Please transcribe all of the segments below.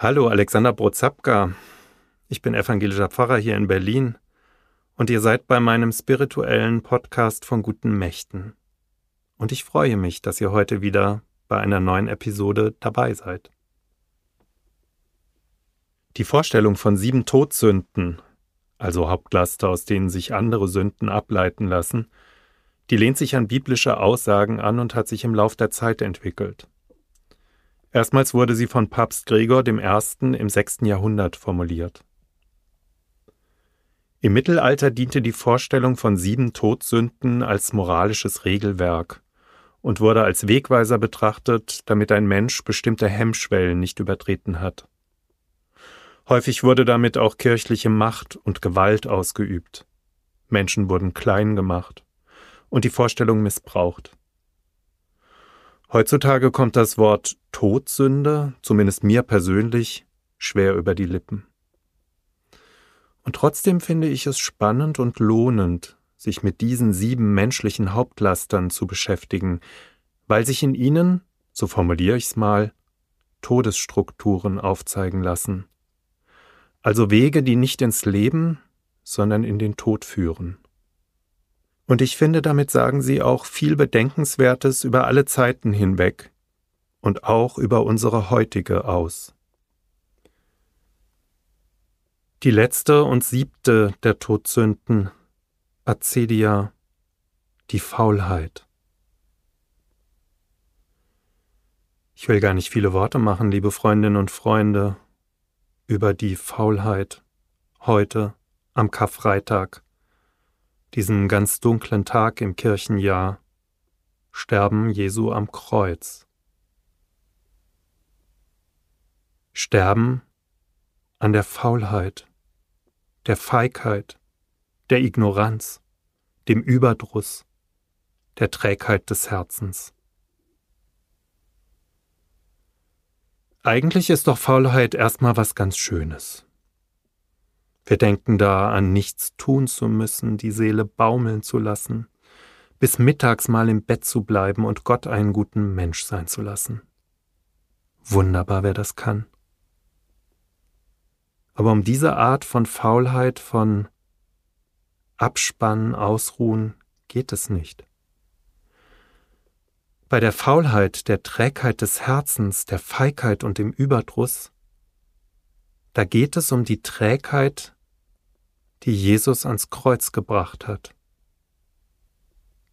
Hallo, Alexander Brozapka. Ich bin evangelischer Pfarrer hier in Berlin und ihr seid bei meinem spirituellen Podcast von guten Mächten. Und ich freue mich, dass ihr heute wieder bei einer neuen Episode dabei seid. Die Vorstellung von sieben Todsünden, also Hauptlaster, aus denen sich andere Sünden ableiten lassen, die lehnt sich an biblische Aussagen an und hat sich im Lauf der Zeit entwickelt. Erstmals wurde sie von Papst Gregor I. im 6. Jahrhundert formuliert. Im Mittelalter diente die Vorstellung von sieben Todsünden als moralisches Regelwerk und wurde als Wegweiser betrachtet, damit ein Mensch bestimmte Hemmschwellen nicht übertreten hat. Häufig wurde damit auch kirchliche Macht und Gewalt ausgeübt. Menschen wurden klein gemacht und die Vorstellung missbraucht. Heutzutage kommt das Wort Todsünde, zumindest mir persönlich, schwer über die Lippen. Und trotzdem finde ich es spannend und lohnend, sich mit diesen sieben menschlichen Hauptlastern zu beschäftigen, weil sich in ihnen, so formuliere ich es mal, Todesstrukturen aufzeigen lassen. Also Wege, die nicht ins Leben, sondern in den Tod führen. Und ich finde, damit sagen sie auch viel Bedenkenswertes über alle Zeiten hinweg und auch über unsere heutige aus. Die letzte und siebte der Todsünden, Acedia, die Faulheit. Ich will gar nicht viele Worte machen, liebe Freundinnen und Freunde, über die Faulheit heute am Karfreitag diesen ganz dunklen Tag im Kirchenjahr, Sterben Jesu am Kreuz. Sterben an der Faulheit, der Feigheit, der Ignoranz, dem Überdruss, der Trägheit des Herzens. Eigentlich ist doch Faulheit erstmal was ganz Schönes. Wir denken da an nichts tun zu müssen, die Seele baumeln zu lassen, bis mittags mal im Bett zu bleiben und Gott einen guten Mensch sein zu lassen. Wunderbar, wer das kann. Aber um diese Art von Faulheit, von Abspannen, Ausruhen geht es nicht. Bei der Faulheit, der Trägheit des Herzens, der Feigheit und dem Überdruss, da geht es um die Trägheit die Jesus ans Kreuz gebracht hat.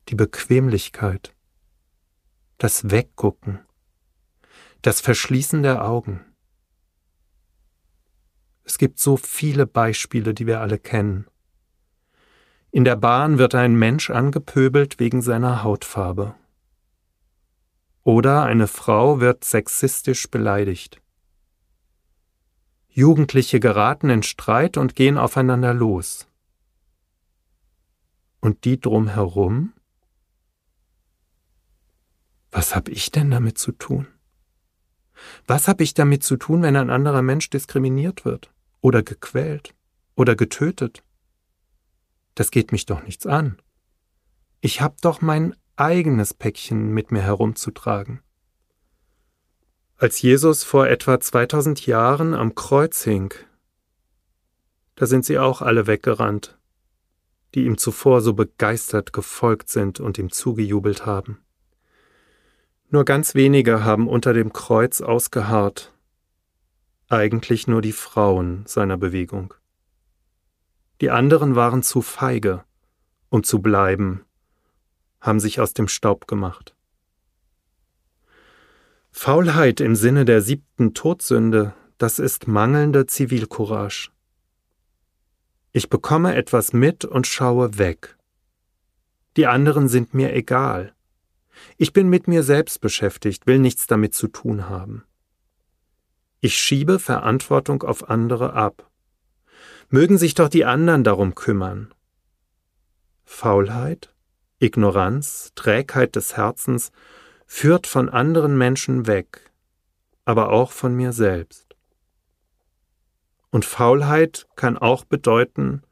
Die Bequemlichkeit, das Weggucken, das Verschließen der Augen. Es gibt so viele Beispiele, die wir alle kennen. In der Bahn wird ein Mensch angepöbelt wegen seiner Hautfarbe. Oder eine Frau wird sexistisch beleidigt. Jugendliche geraten in Streit und gehen aufeinander los. Und die drumherum? Was hab ich denn damit zu tun? Was hab ich damit zu tun, wenn ein anderer Mensch diskriminiert wird oder gequält oder getötet? Das geht mich doch nichts an. Ich hab doch mein eigenes Päckchen mit mir herumzutragen. Als Jesus vor etwa 2000 Jahren am Kreuz hing, da sind sie auch alle weggerannt, die ihm zuvor so begeistert gefolgt sind und ihm zugejubelt haben. Nur ganz wenige haben unter dem Kreuz ausgeharrt, eigentlich nur die Frauen seiner Bewegung. Die anderen waren zu feige, um zu bleiben, haben sich aus dem Staub gemacht. Faulheit im Sinne der siebten Todsünde, das ist mangelnde Zivilcourage. Ich bekomme etwas mit und schaue weg. Die anderen sind mir egal. Ich bin mit mir selbst beschäftigt, will nichts damit zu tun haben. Ich schiebe Verantwortung auf andere ab. Mögen sich doch die anderen darum kümmern. Faulheit, Ignoranz, Trägheit des Herzens führt von anderen Menschen weg, aber auch von mir selbst. Und Faulheit kann auch bedeuten,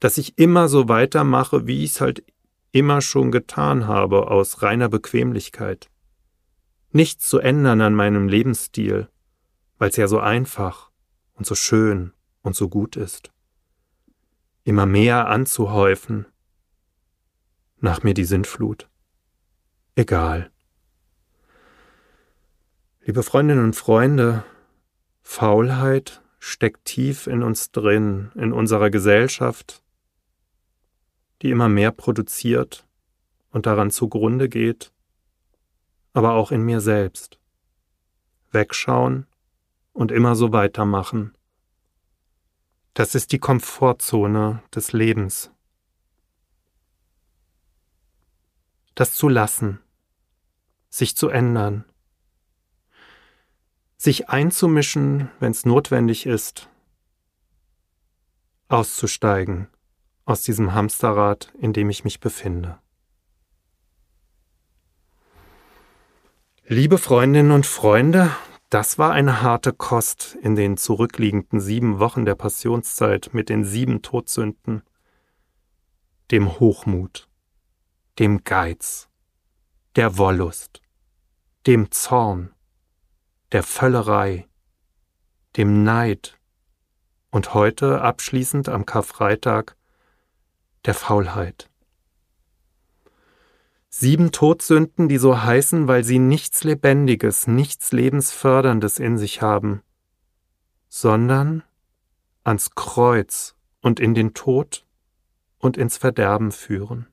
dass ich immer so weitermache, wie ich es halt immer schon getan habe, aus reiner Bequemlichkeit. Nichts zu ändern an meinem Lebensstil, weil es ja so einfach und so schön und so gut ist. Immer mehr anzuhäufen. Nach mir die Sintflut. Egal. Liebe Freundinnen und Freunde, Faulheit steckt tief in uns drin, in unserer Gesellschaft, die immer mehr produziert und daran zugrunde geht, aber auch in mir selbst. Wegschauen und immer so weitermachen. Das ist die Komfortzone des Lebens. Das zu lassen, sich zu ändern, sich einzumischen, wenn es notwendig ist, auszusteigen aus diesem Hamsterrad, in dem ich mich befinde. Liebe Freundinnen und Freunde, das war eine harte Kost in den zurückliegenden sieben Wochen der Passionszeit mit den sieben Todsünden, dem Hochmut, dem Geiz, der Wollust, dem Zorn, der Völlerei, dem Neid und heute abschließend am Karfreitag der Faulheit. Sieben Todsünden, die so heißen, weil sie nichts Lebendiges, nichts Lebensförderndes in sich haben, sondern ans Kreuz und in den Tod und ins Verderben führen.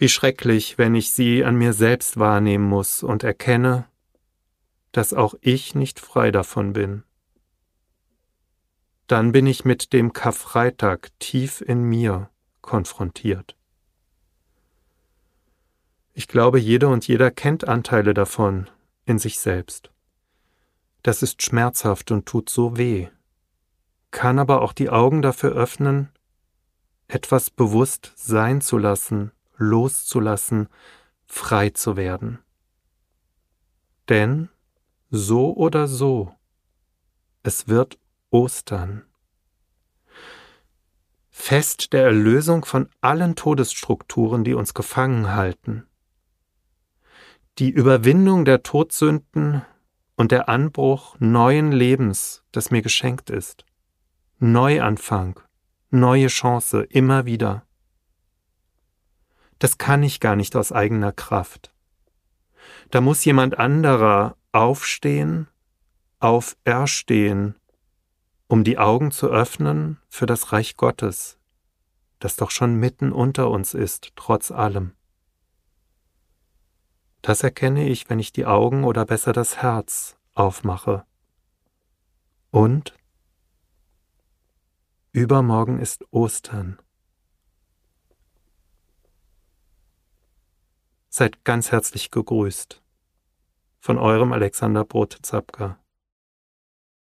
Wie schrecklich, wenn ich sie an mir selbst wahrnehmen muss und erkenne, dass auch ich nicht frei davon bin. Dann bin ich mit dem Karfreitag tief in mir konfrontiert. Ich glaube, jede und jeder kennt Anteile davon in sich selbst. Das ist schmerzhaft und tut so weh, kann aber auch die Augen dafür öffnen, etwas bewusst sein zu lassen, loszulassen, frei zu werden. Denn so oder so, es wird Ostern. Fest der Erlösung von allen Todesstrukturen, die uns gefangen halten. Die Überwindung der Todsünden und der Anbruch neuen Lebens, das mir geschenkt ist. Neuanfang, neue Chance, immer wieder das kann ich gar nicht aus eigener Kraft. Da muss jemand anderer aufstehen, auferstehen, um die Augen zu öffnen für das Reich Gottes, das doch schon mitten unter uns ist, trotz allem. Das erkenne ich, wenn ich die Augen oder besser das Herz aufmache. Und übermorgen ist Ostern. Seid ganz herzlich gegrüßt. Von eurem Alexander Brot-Zapka.